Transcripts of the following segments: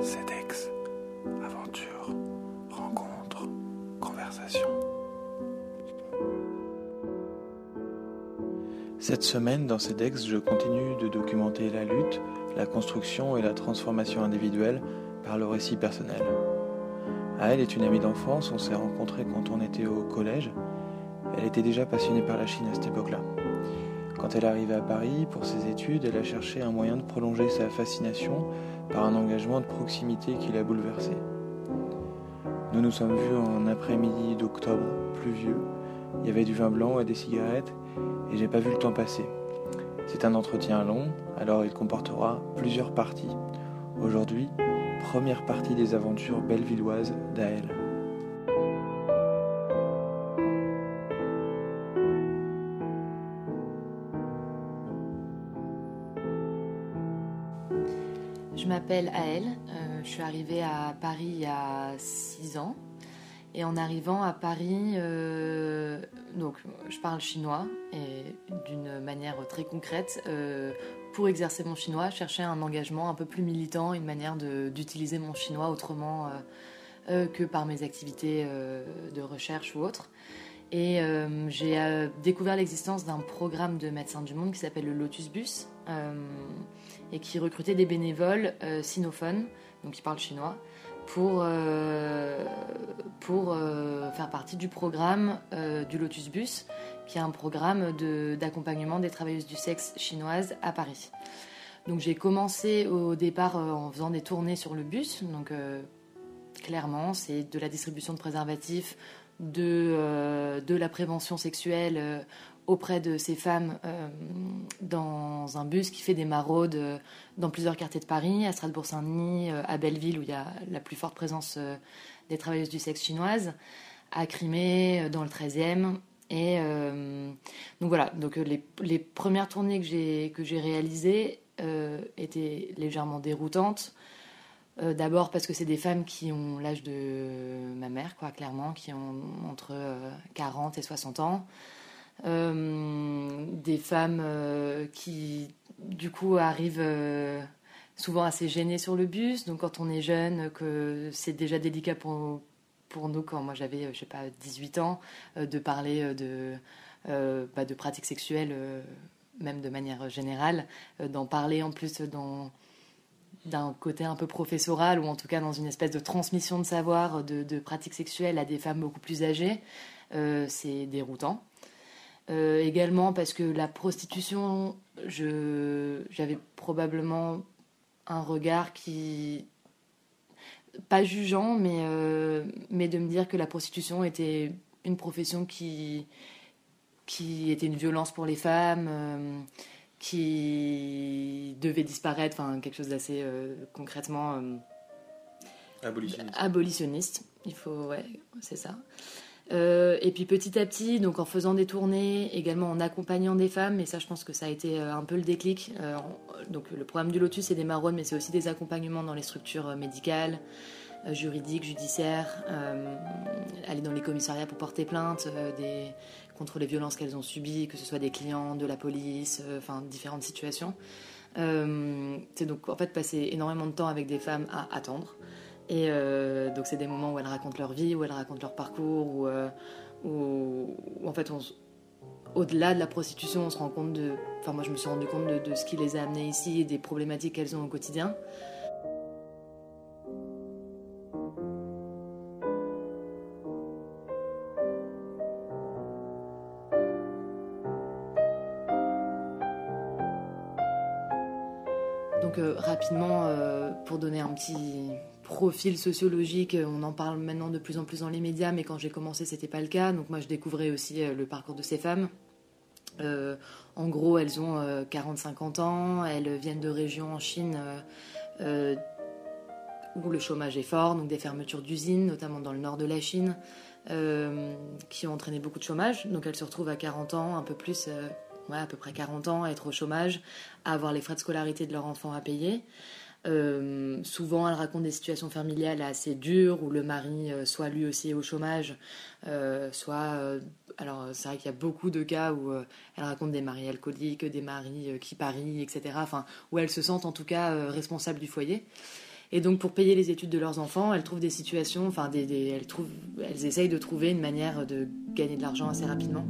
CEDEX, aventure, rencontre, conversation. Cette semaine, dans CEDEX, je continue de documenter la lutte, la construction et la transformation individuelle par le récit personnel. Elle est une amie d'enfance, on s'est rencontrés quand on était au collège. Elle était déjà passionnée par la Chine à cette époque-là. Quand elle arrivée à Paris pour ses études, elle a cherché un moyen de prolonger sa fascination par un engagement de proximité qui l'a bouleversée. Nous nous sommes vus en après-midi d'octobre, pluvieux. Il y avait du vin blanc et des cigarettes, et j'ai pas vu le temps passer. C'est un entretien long, alors il comportera plusieurs parties. Aujourd'hui, première partie des aventures bellevilloises d'Aël. M'appelle Aël, euh, je suis arrivée à Paris il y a 6 ans. Et en arrivant à Paris, euh, donc je parle chinois et d'une manière très concrète. euh, pour exercer mon chinois, je cherchais un engagement un peu plus militant, une manière d'utiliser mon chinois autrement euh, que par mes activités de recherche ou autres. Et j'ai découvert l'existence d'un programme de Médecins du Monde qui s'appelle le Lotus Bus et qui recrutait des bénévoles euh, sinophones, donc qui parlent chinois, pour, euh, pour euh, faire partie du programme du Lotus Bus, qui est un programme d'accompagnement des travailleuses du sexe chinoises à Paris. Donc j'ai commencé au départ en faisant des tournées sur le bus, donc clairement c'est de la distribution de préservatifs, de, de la prévention sexuelle auprès de ces femmes euh, dans un bus qui fait des maraudes euh, dans plusieurs quartiers de Paris, à Strasbourg-Saint-Denis, euh, à Belleville où il y a la plus forte présence des travailleuses du sexe chinoises, à Crimée, dans le 13e. Et donc voilà, donc les, les premières tournées que j'ai que j'ai réalisées étaient légèrement déroutantes. D'abord parce que c'est des femmes qui ont l'âge de ma mère, quoi, clairement, qui ont entre euh, 40 et 60 ans. Euh, des femmes euh, qui, du coup, arrivent euh, souvent assez gênées sur le bus. Donc, quand on est jeune, que c'est déjà délicat pour, pour nous, quand moi j'avais, je sais pas, 18 ans, de parler de, bah, de pratiques sexuelles, même de manière générale, d'en parler en plus dans d'un côté un peu professoral ou en tout cas dans une espèce de transmission de savoir de, pratiques sexuelles à des femmes beaucoup plus âgées, c'est déroutant. Euh, également parce que la prostitution, je, j'avais probablement un regard qui pas jugeant, mais, euh, mais de me dire que la prostitution était une profession qui, qui était une violence pour les femmes, euh, qui devait disparaître, enfin quelque chose d'assez concrètement Abolitionniste. abolitionniste. Il faut, ouais, c'est ça. Euh, et puis petit à petit, donc en faisant des tournées, également en accompagnant des femmes, et ça je pense que ça a été euh, un peu le déclic. Euh, donc le programme du Lotus c'est des maraudes, mais c'est aussi des accompagnements dans les structures médicales, juridiques, judiciaires, aller dans les commissariats pour porter plainte contre les violences qu'elles ont subies, que ce soit des clients, de la police, enfin différentes situations. C'est donc en fait passer énormément de temps avec des femmes à attendre. Et euh, donc c'est des moments où elles racontent leur vie, où elles racontent leur parcours, où, euh, en fait au-delà de la prostitution, on se rend compte de. Enfin, moi je me suis rendu compte de, ce qui les a amenées ici et des problématiques qu'elles ont au quotidien. Donc euh, rapidement, pour donner un petit profil sociologique, euh, on en parle maintenant de plus en plus dans les médias, mais quand j'ai commencé, c'était pas le cas. Donc moi, je découvrais aussi euh, le parcours de ces femmes. Euh, en gros, elles ont 40-50 ans, elles viennent de régions en Chine où le chômage est fort, donc des fermetures d'usines, notamment dans le nord de la Chine, qui ont entraîné beaucoup de chômage. Donc elles se retrouvent à 40 ans, un peu plus, ouais, à peu près 40 ans, à être au chômage, à avoir les frais de scolarité de leur enfant à payer. Euh, souvent, elles racontent des situations familiales assez dures où le mari euh, soit lui aussi au chômage, euh, soit. alors, c'est vrai qu'il y a beaucoup de cas où elles racontent des maris alcooliques, des maris qui parient, etc. Enfin, où elles se sentent en tout cas responsables du foyer. Et donc, pour payer les études de leurs enfants, elles trouvent des situations, enfin, elles, trouvent, elles essayent de trouver une manière de gagner de l'argent assez rapidement.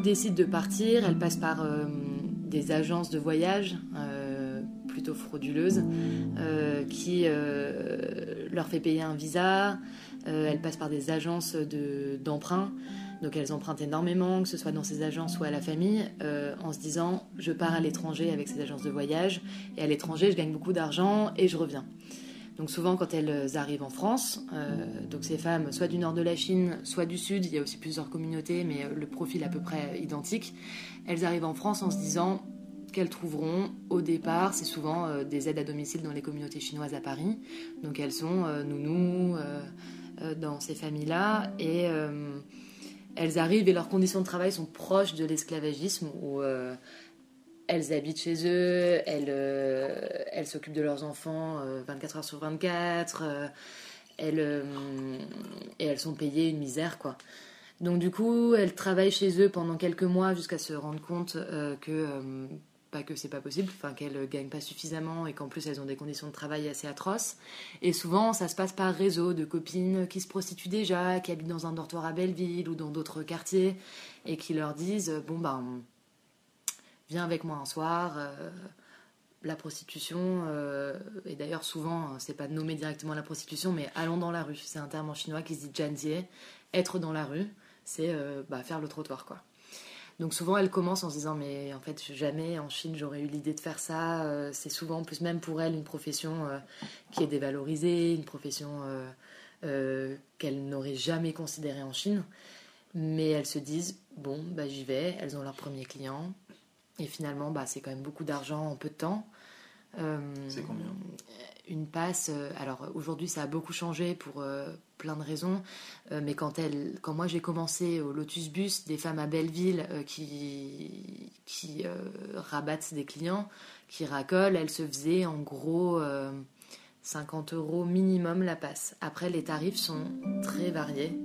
Beaucoup décident de partir, elles passent par euh, des agences de voyage euh, plutôt frauduleuses qui leur fait payer un visa, elles passent par des agences d'emprunt. donc elles empruntent énormément, que ce soit dans ces agences ou à la famille, en se disant je pars à l'étranger avec ces agences de voyage et à l'étranger je gagne beaucoup d'argent et je reviens. Donc souvent quand elles arrivent en France, euh, donc ces femmes soit du nord de la Chine, soit du sud, il y a aussi plusieurs communautés, mais le profil à peu près identique, elles arrivent en France en se disant qu'elles trouveront au départ, c'est souvent euh, des aides à domicile dans les communautés chinoises à Paris, donc elles sont euh, nounous dans ces familles-là, et elles arrivent et leurs conditions de travail sont proches de l'esclavagisme, elles habitent chez eux, elles euh, s'occupent de leurs enfants 24 euh, heures sur 24, euh, elles, et elles sont payées une misère, quoi. Donc du coup, elles travaillent chez eux pendant quelques mois jusqu'à se rendre compte que pas que c'est pas possible, enfin qu'elles gagnent pas suffisamment et qu'en plus elles ont des conditions de travail assez atroces. Et souvent, ça se passe par réseau de copines qui se prostituent déjà, qui habitent dans un dortoir à Belleville ou dans d'autres quartiers et qui leur disent bon ben viens avec moi un soir. Euh, la prostitution, euh, et d'ailleurs souvent, c'est pas nommé directement la prostitution, mais allons dans la rue. C'est un terme en chinois qui se dit janjie. Être dans la rue, c'est euh, bah, faire le trottoir, quoi. Donc souvent, elle commence en se disant mais en fait jamais en Chine j'aurais eu l'idée de faire ça. c'est souvent, en plus même pour elle, une profession qui est dévalorisée, une profession qu'elle n'aurait jamais considérée en Chine. Mais elles se disent bon bah j'y vais. Elles ont leur premier client. Et finalement, bah, c'est quand même beaucoup d'argent en peu de temps. Euh, c'est combien? Une passe. Euh, alors aujourd'hui, ça a beaucoup changé pour euh, plein de raisons. mais quand, elle, quand moi j'ai commencé au Lotus Bus, des femmes à Belleville qui, qui rabattent des clients, qui racolent, elles se faisaient en gros 50 euros minimum la passe. Après, les tarifs sont très variés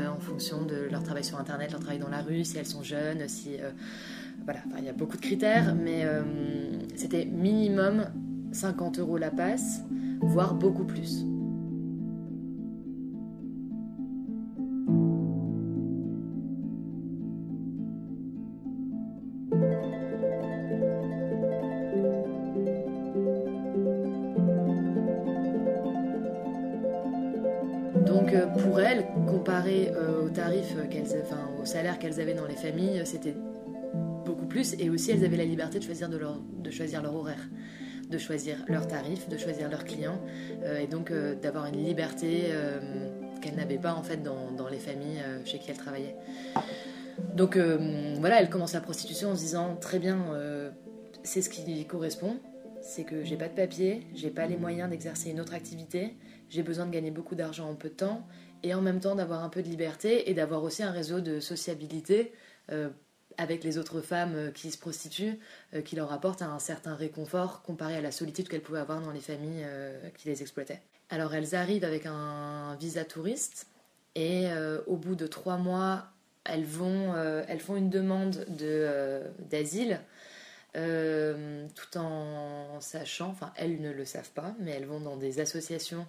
en fonction de leur travail sur Internet, leur travail dans la rue, si elles sont jeunes, si voilà, il y a beaucoup de critères, mais euh, c'était minimum 50 euros la passe, voire beaucoup plus. Donc euh, pour elles, comparé euh, aux tarifs qu'elles, enfin au salaire qu'elles avaient dans les familles, c'était plus. Et aussi, elles avaient la liberté de choisir, leur horaire, de choisir leurs tarifs, de choisir leurs clients. Euh, et donc, euh, d'avoir une liberté euh, qu'elles n'avaient pas, en fait, dans, dans les familles chez qui elles travaillaient. Donc, voilà, elles commencent la prostitution en se disant très bien, c'est ce qui correspond. C'est que j'ai pas de papier, j'ai pas les moyens d'exercer une autre activité, j'ai besoin de gagner beaucoup d'argent en peu de temps et en même temps d'avoir un peu de liberté et d'avoir aussi un réseau de sociabilité avec les autres femmes euh, qui se prostituent, euh, qui leur apportent un certain réconfort comparé à la solitude qu'elles pouvaient avoir dans les familles euh, qui les exploitaient. Alors elles arrivent avec un visa touriste et au bout de trois mois, elles, vont, elles font une demande d'asile. tout en sachant, enfin elles ne le savent pas, mais elles vont dans des associations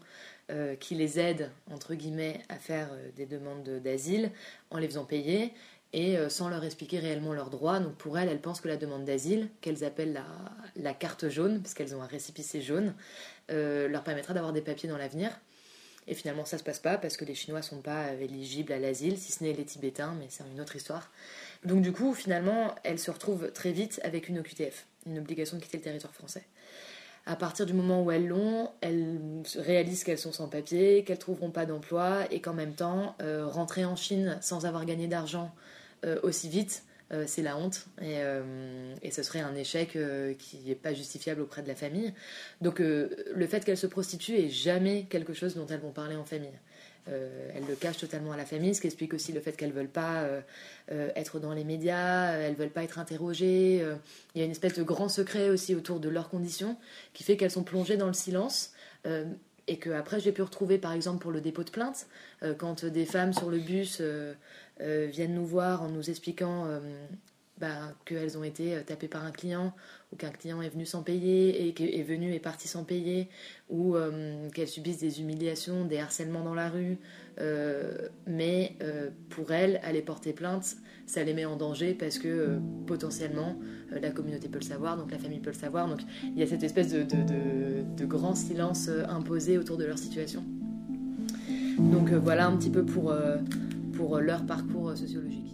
qui les aident, entre guillemets, à faire des demandes d'asile en les faisant payer et euh, sans leur expliquer réellement leurs droits. Donc pour elles, elles pensent que la demande d'asile, qu'elles appellent la, carte jaune, parce qu'elles ont un récipicé jaune, euh, leur permettra d'avoir des papiers dans l'avenir. Et finalement, ça se passe pas parce que les Chinois sont pas éligibles à l'asile, si ce n'est les Tibétains, mais c'est une autre histoire. Donc du coup, finalement, elles se retrouvent très vite avec une OQTF, une obligation de quitter le territoire français. À partir du moment où elles l'ont, elles réalisent qu'elles sont sans papier, qu'elles trouveront pas d'emploi et qu'en même temps, euh, rentrer en Chine sans avoir gagné d'argent euh, aussi vite, euh, c'est la honte et, euh, et, ce serait un échec qui n'est pas justifiable auprès de la famille. Donc le fait qu'elles se prostituent est jamais quelque chose dont elles vont parler en famille. elles le cachent totalement à la famille, ce qui explique aussi le fait qu'elles veulent pas être dans les médias, elles veulent pas être interrogées. il y a une espèce de grand secret aussi autour de leurs conditions qui fait qu'elles sont plongées dans le silence et que après j'ai pu retrouver par exemple pour le dépôt de plainte quand des femmes sur le bus viennent nous voir en nous expliquant bah, qu'elles ont été euh, tapées par un client ou qu'un client est venu sans payer et est venu et parti sans payer ou euh, qu'elles subissent des humiliations, des harcèlements dans la rue. Euh, mais pour elles, aller porter plainte, ça les met en danger parce que potentiellement la communauté peut le savoir, donc la famille peut le savoir. Donc il y a cette espèce de grand silence imposé autour de leur situation. Donc voilà un petit peu pour, pour euh, leur parcours euh, sociologique.